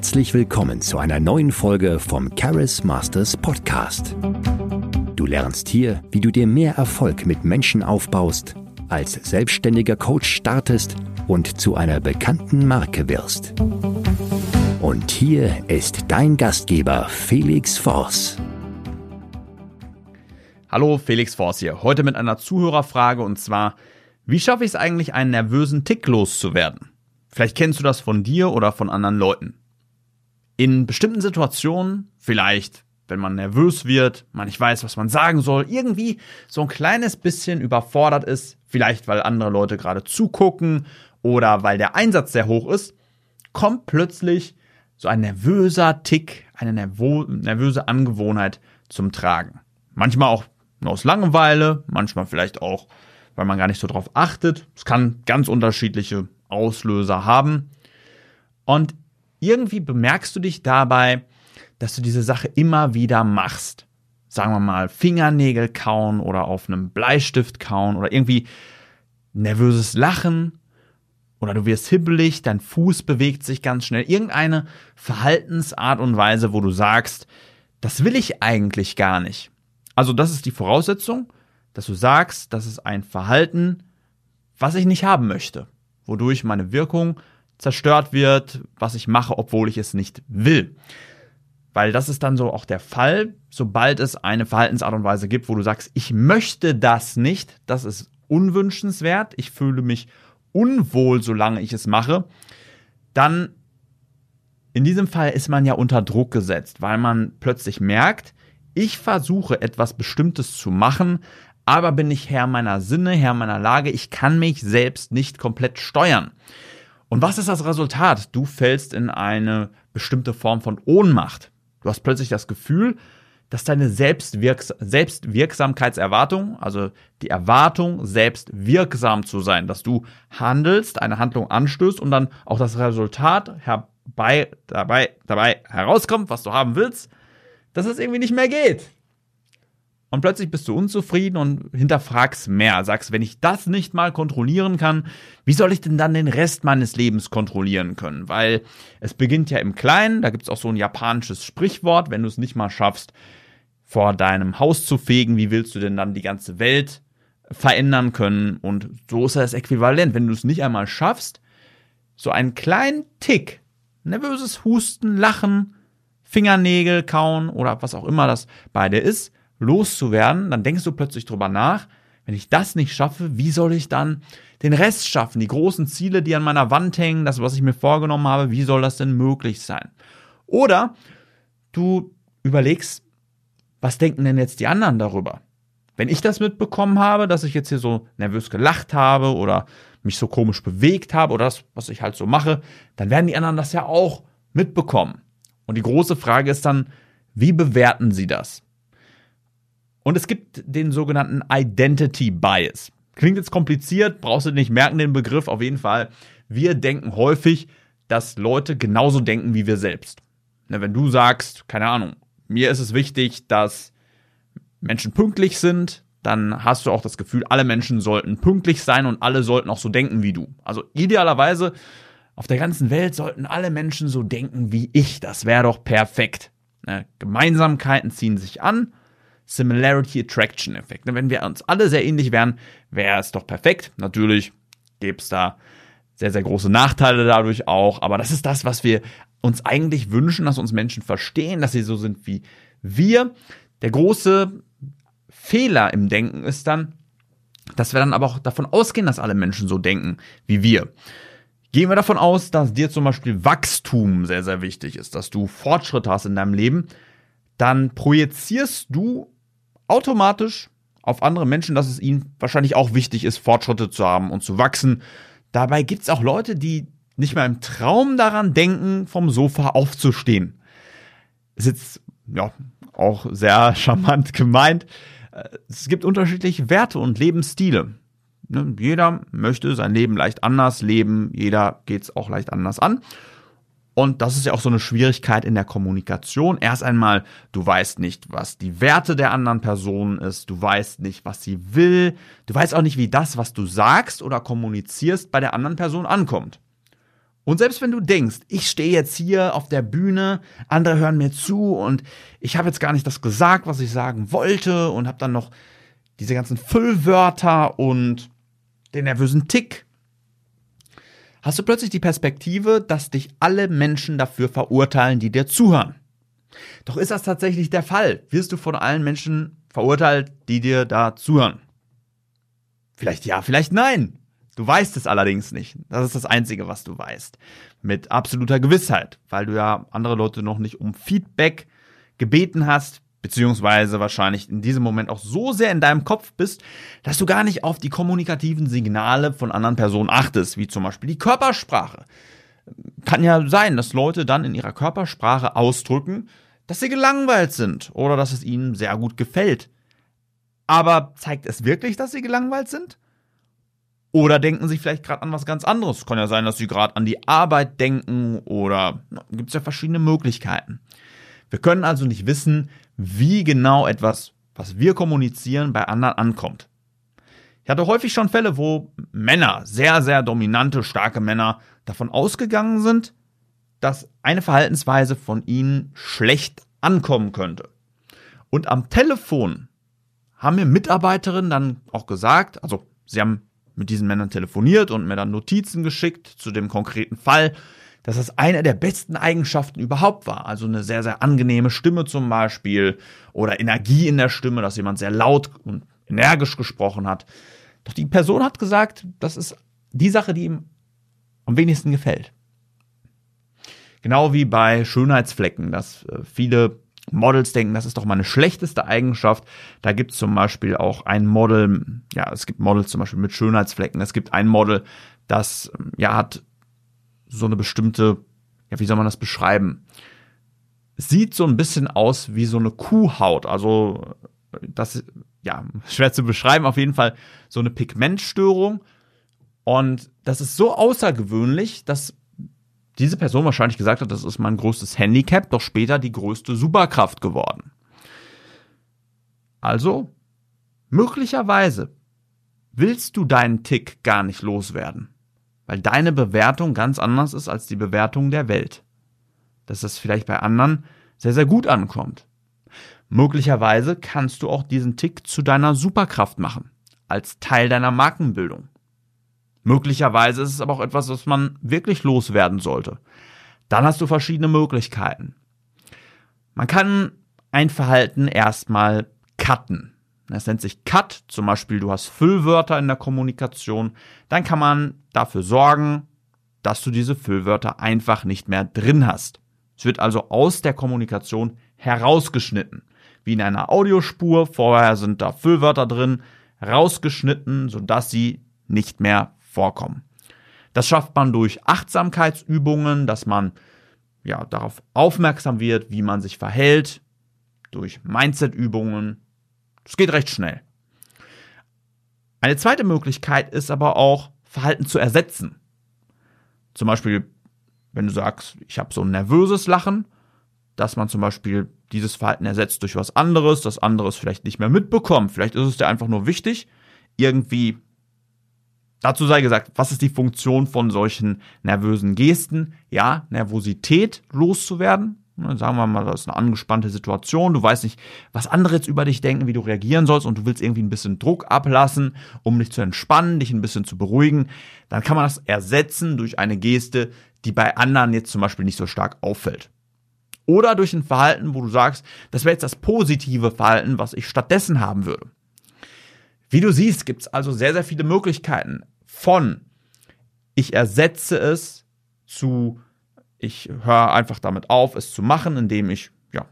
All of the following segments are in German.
Herzlich willkommen zu einer neuen Folge vom Charis Masters Podcast. Du lernst hier, wie du dir mehr Erfolg mit Menschen aufbaust, als selbstständiger Coach startest und zu einer bekannten Marke wirst. Und hier ist dein Gastgeber Felix Voss. Hallo, Felix Voss hier. Heute mit einer Zuhörerfrage und zwar, wie schaffe ich es eigentlich, einen nervösen Tick loszuwerden? Vielleicht kennst du das von dir oder von anderen Leuten. In bestimmten Situationen, vielleicht wenn man nervös wird, man nicht weiß, was man sagen soll, irgendwie so ein kleines bisschen überfordert ist, vielleicht weil andere Leute gerade zugucken oder weil der Einsatz sehr hoch ist, kommt plötzlich so ein nervöser Tick, eine nervöse Angewohnheit zum Tragen. Manchmal auch aus Langeweile, manchmal vielleicht auch, weil man gar nicht so drauf achtet. Es kann ganz unterschiedliche Auslöser haben. Und irgendwie bemerkst du dich dabei, dass du diese Sache immer wieder machst. Sagen wir mal Fingernägel kauen oder auf einem Bleistift kauen oder irgendwie nervöses Lachen oder du wirst hibbelig, dein Fuß bewegt sich ganz schnell. Irgendeine Verhaltensart und Weise, wo du sagst, das will ich eigentlich gar nicht. Also das ist die Voraussetzung, dass du sagst, das ist ein Verhalten, was ich nicht haben möchte, wodurch meine Wirkung zerstört wird, was ich mache, obwohl ich es nicht will. Weil das ist dann so auch der Fall, sobald es eine Verhaltensart und Weise gibt, wo du sagst, ich möchte das nicht, das ist unwünschenswert, ich fühle mich unwohl, solange ich es mache, dann in diesem Fall ist man ja unter Druck gesetzt, weil man plötzlich merkt, ich versuche etwas Bestimmtes zu machen, aber bin ich Herr meiner Sinne, Herr meiner Lage, ich kann mich selbst nicht komplett steuern. Und was ist das Resultat? Du fällst in eine bestimmte Form von Ohnmacht. Du hast plötzlich das Gefühl, dass deine Selbstwirks Selbstwirksamkeitserwartung, also die Erwartung, selbst wirksam zu sein, dass du handelst, eine Handlung anstößt und dann auch das Resultat herbei, dabei, dabei herauskommt, was du haben willst, dass es irgendwie nicht mehr geht. Und plötzlich bist du unzufrieden und hinterfragst mehr. Sagst, wenn ich das nicht mal kontrollieren kann, wie soll ich denn dann den Rest meines Lebens kontrollieren können? Weil es beginnt ja im Kleinen, da gibt es auch so ein japanisches Sprichwort, wenn du es nicht mal schaffst, vor deinem Haus zu fegen, wie willst du denn dann die ganze Welt verändern können? Und so ist das Äquivalent. Wenn du es nicht einmal schaffst, so einen kleinen Tick, nervöses Husten, Lachen, Fingernägel kauen oder was auch immer das bei dir ist, loszuwerden, dann denkst du plötzlich drüber nach, wenn ich das nicht schaffe, wie soll ich dann den Rest schaffen? Die großen Ziele, die an meiner Wand hängen, das, was ich mir vorgenommen habe, wie soll das denn möglich sein? Oder du überlegst, was denken denn jetzt die anderen darüber? Wenn ich das mitbekommen habe, dass ich jetzt hier so nervös gelacht habe oder mich so komisch bewegt habe oder das, was ich halt so mache, dann werden die anderen das ja auch mitbekommen. Und die große Frage ist dann, wie bewerten sie das? Und es gibt den sogenannten Identity Bias. Klingt jetzt kompliziert, brauchst du nicht merken den Begriff. Auf jeden Fall, wir denken häufig, dass Leute genauso denken wie wir selbst. Wenn du sagst, keine Ahnung, mir ist es wichtig, dass Menschen pünktlich sind, dann hast du auch das Gefühl, alle Menschen sollten pünktlich sein und alle sollten auch so denken wie du. Also idealerweise auf der ganzen Welt sollten alle Menschen so denken wie ich. Das wäre doch perfekt. Gemeinsamkeiten ziehen sich an Similarity Attraction Effekt. Wenn wir uns alle sehr ähnlich wären, wäre es doch perfekt. Natürlich gäbe es da sehr, sehr große Nachteile dadurch auch, aber das ist das, was wir uns eigentlich wünschen, dass uns Menschen verstehen, dass sie so sind wie wir. Der große Fehler im Denken ist dann, dass wir dann aber auch davon ausgehen, dass alle Menschen so denken wie wir. Gehen wir davon aus, dass dir zum Beispiel Wachstum sehr, sehr wichtig ist, dass du Fortschritte hast in deinem Leben, dann projizierst du automatisch auf andere Menschen, dass es ihnen wahrscheinlich auch wichtig ist, Fortschritte zu haben und zu wachsen. Dabei gibt es auch Leute, die nicht mal im Traum daran denken, vom Sofa aufzustehen. Ist jetzt ja auch sehr charmant gemeint. Es gibt unterschiedliche Werte und Lebensstile. Ne, jeder möchte sein Leben leicht anders leben, jeder geht es auch leicht anders an. Und das ist ja auch so eine Schwierigkeit in der Kommunikation. Erst einmal, du weißt nicht, was die Werte der anderen Person ist, du weißt nicht, was sie will, du weißt auch nicht, wie das, was du sagst oder kommunizierst, bei der anderen Person ankommt. Und selbst wenn du denkst, ich stehe jetzt hier auf der Bühne, andere hören mir zu und ich habe jetzt gar nicht das gesagt, was ich sagen wollte und habe dann noch diese ganzen Füllwörter und den nervösen Tick, hast du plötzlich die Perspektive, dass dich alle Menschen dafür verurteilen, die dir zuhören. Doch ist das tatsächlich der Fall? Wirst du von allen Menschen verurteilt, die dir da zuhören? Vielleicht ja, vielleicht nein. Du weißt es allerdings nicht. Das ist das Einzige, was du weißt. Mit absoluter Gewissheit, weil du ja andere Leute noch nicht um Feedback gebeten hast, beziehungsweise wahrscheinlich in diesem Moment auch so sehr in deinem Kopf bist, dass du gar nicht auf die kommunikativen Signale von anderen Personen achtest, wie zum Beispiel die Körpersprache. Kann ja sein, dass Leute dann in ihrer Körpersprache ausdrücken, dass sie gelangweilt sind oder dass es ihnen sehr gut gefällt. Aber zeigt es wirklich, dass sie gelangweilt sind? Oder denken sie vielleicht gerade an was ganz anderes? Kann ja sein, dass sie gerade an die Arbeit denken oder gibt es ja verschiedene Möglichkeiten. Wir können also nicht wissen, wie genau etwas, was wir kommunizieren, bei anderen ankommt. Ich hatte häufig schon Fälle, wo Männer, sehr, sehr dominante, starke Männer, davon ausgegangen sind, dass eine Verhaltensweise von ihnen schlecht ankommen könnte. Und am Telefon haben mir Mitarbeiterinnen dann auch gesagt, also sie haben mit diesen Männern telefoniert und mir dann Notizen geschickt zu dem konkreten Fall, dass das eine der besten Eigenschaften überhaupt war. Also eine sehr, sehr angenehme Stimme zum Beispiel oder Energie in der Stimme, dass jemand sehr laut und energisch gesprochen hat. Doch die Person hat gesagt, das ist die Sache, die ihm am wenigsten gefällt. Genau wie bei Schönheitsflecken, dass äh, viele Models denken, das ist doch meine schlechteste Eigenschaft. Da gibt es zum Beispiel auch ein Model, ja, es gibt Models zum Beispiel mit Schönheitsflecken. Es gibt ein Model, das ja hat so eine bestimmte, ja, wie soll man das beschreiben? Sieht so ein bisschen aus wie so eine Kuhhaut. Also das, ja, schwer zu beschreiben, auf jeden Fall so eine Pigmentstörung. Und das ist so außergewöhnlich, dass diese Person wahrscheinlich gesagt hat, das ist mein größtes Handicap, doch später die größte Superkraft geworden. Also, möglicherweise willst du deinen Tick gar nicht loswerden, weil deine Bewertung ganz anders ist als die Bewertung der Welt. Dass das vielleicht bei anderen sehr, sehr gut ankommt. Möglicherweise kannst du auch diesen Tick zu deiner Superkraft machen, als Teil deiner Markenbildung. Möglicherweise ist es aber auch etwas, was man wirklich loswerden sollte. Dann hast du verschiedene Möglichkeiten. Man kann ein Verhalten erstmal cutten. Das nennt sich Cut, zum Beispiel du hast Füllwörter in der Kommunikation. Dann kann man dafür sorgen, dass du diese Füllwörter einfach nicht mehr drin hast. Es wird also aus der Kommunikation herausgeschnitten. Wie in einer Audiospur, vorher sind da Füllwörter drin, rausgeschnitten, sodass sie nicht mehr vorkommen. Das schafft man durch Achtsamkeitsübungen, dass man ja darauf aufmerksam wird, wie man sich verhält, durch Mindset-Übungen. Es geht recht schnell. Eine zweite Möglichkeit ist aber auch, Verhalten zu ersetzen. Zum Beispiel, wenn du sagst, ich habe so ein nervöses Lachen, dass man zum Beispiel dieses Verhalten ersetzt durch was anderes, das anderes vielleicht nicht mehr mitbekommt. Vielleicht ist es dir einfach nur wichtig, irgendwie Dazu sei gesagt, was ist die Funktion von solchen nervösen Gesten? Ja, Nervosität loszuwerden. Sagen wir mal, das ist eine angespannte Situation. Du weißt nicht, was andere jetzt über dich denken, wie du reagieren sollst und du willst irgendwie ein bisschen Druck ablassen, um dich zu entspannen, dich ein bisschen zu beruhigen. Dann kann man das ersetzen durch eine Geste, die bei anderen jetzt zum Beispiel nicht so stark auffällt. Oder durch ein Verhalten, wo du sagst, das wäre jetzt das positive Verhalten, was ich stattdessen haben würde. Wie du siehst, gibt es also sehr, sehr viele Möglichkeiten von ich ersetze es zu ich höre einfach damit auf, es zu machen, indem ich ja,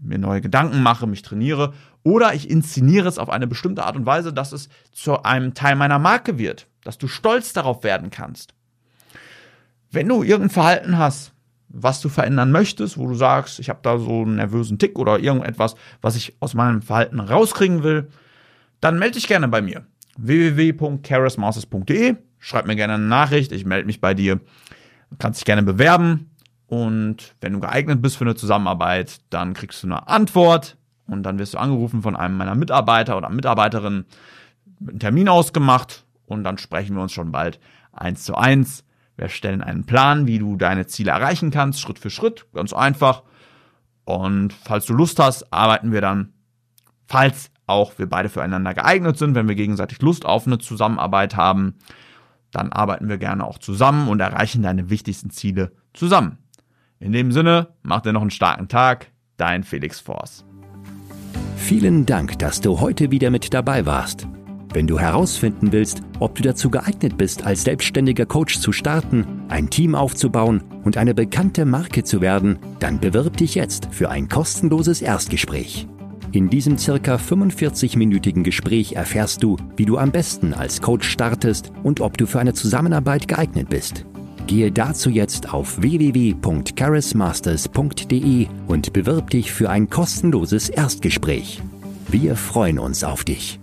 mir neue Gedanken mache, mich trainiere oder ich inszeniere es auf eine bestimmte Art und Weise, dass es zu einem Teil meiner Marke wird, dass du stolz darauf werden kannst. Wenn du irgendein Verhalten hast, was du verändern möchtest, wo du sagst, ich habe da so einen nervösen Tick oder irgendetwas, was ich aus meinem Verhalten rauskriegen will, dann melde dich gerne bei mir. www.charismasters.de Schreib mir gerne eine Nachricht, ich melde mich bei dir. Du kannst dich gerne bewerben und wenn du geeignet bist für eine Zusammenarbeit, dann kriegst du eine Antwort und dann wirst du angerufen von einem meiner Mitarbeiter oder Mitarbeiterin, einen Termin ausgemacht und dann sprechen wir uns schon bald eins zu eins. Wir erstellen einen Plan, wie du deine Ziele erreichen kannst, Schritt für Schritt, ganz einfach. Und falls du Lust hast, arbeiten wir dann, falls auch wir beide füreinander geeignet sind, wenn wir gegenseitig Lust auf eine Zusammenarbeit haben, dann arbeiten wir gerne auch zusammen und erreichen deine wichtigsten Ziele zusammen. In dem Sinne, mach dir noch einen starken Tag, dein Felix Force. Vielen Dank, dass du heute wieder mit dabei warst. Wenn du herausfinden willst, ob du dazu geeignet bist, als selbstständiger Coach zu starten, ein Team aufzubauen und eine bekannte Marke zu werden, dann bewirb dich jetzt für ein kostenloses Erstgespräch. In diesem circa 45-minütigen Gespräch erfährst du, wie du am besten als Coach startest und ob du für eine Zusammenarbeit geeignet bist. Gehe dazu jetzt auf www.charismasters.de und bewirb dich für ein kostenloses Erstgespräch. Wir freuen uns auf dich.